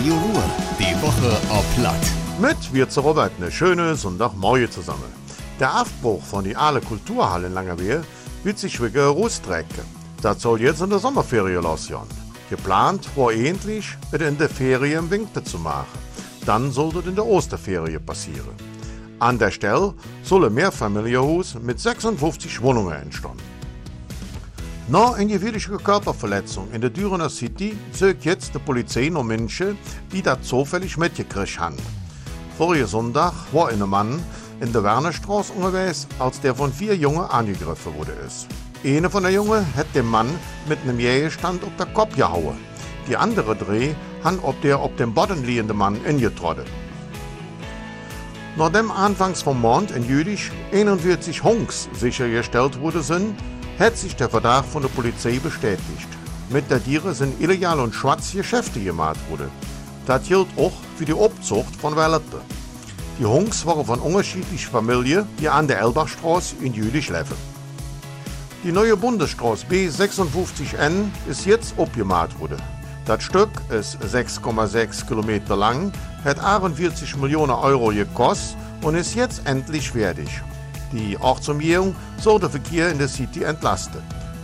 Radio Ruhr. Die Woche auf Platt. Mit wir zu Robert eine schöne Sonntagmorgen zusammen. Der Aufbruch von die Aale Kulturhalle in Langerwehe wird sich wirklich rausstrecken. Das soll jetzt in der Sommerferien losgehen. Geplant war endlich, es in der Ferien im Winter zu machen. Dann sollte es in der Osterferien passieren. An der Stelle soll ein Mehrfamilienhaus mit 56 Wohnungen entstehen. Nach einer gewöhnlichen Körperverletzung in der Dürener City sucht jetzt die Polizei noch Menschen, die das zufällig mitgekriegt haben. Vorigen Sonntag war ein Mann in der Wernerstraße unterwegs, als der von vier Jungen angegriffen wurde. Ist. Eine von der Jungen hat den Mann mit einem Jägerstand auf den Kopf gehauen. Die andere drei haben ob der auf dem Boden liegende Mann ingetrottet. Nachdem anfangs vom Mond in Jüdisch 41 Hunks sichergestellt wurde sind, hat sich der Verdacht von der Polizei bestätigt. Mit der Tiere sind illegal und schwarz Geschäfte gemacht worden. Das gilt auch für die Obzucht von Welletten. Die Hunks waren von unterschiedlichen Familien, die an der Elbachstraße in Jülich leben. Die neue Bundesstraße B56N ist jetzt abgemacht worden. Das Stück ist 6,6 Kilometer lang, hat 48 Millionen Euro gekostet und ist jetzt endlich fertig. Die Ortsumgehung soll den Verkehr in der City entlasten.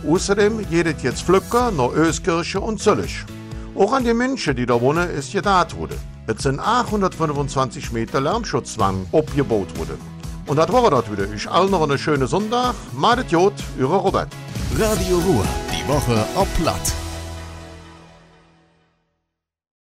Außerdem geht es jetzt Flücker nach Öskirche und Zöllig. Auch an die Menschen, die da wohnen, ist gedacht worden. Es sind 825 Meter Lärmschutzwang abgebaut worden. Und das war das wieder. Ich allen noch einen schönen Sonntag. Madet Jod, Ihre Robert. Radio Ruhr. Die Woche auf Platt.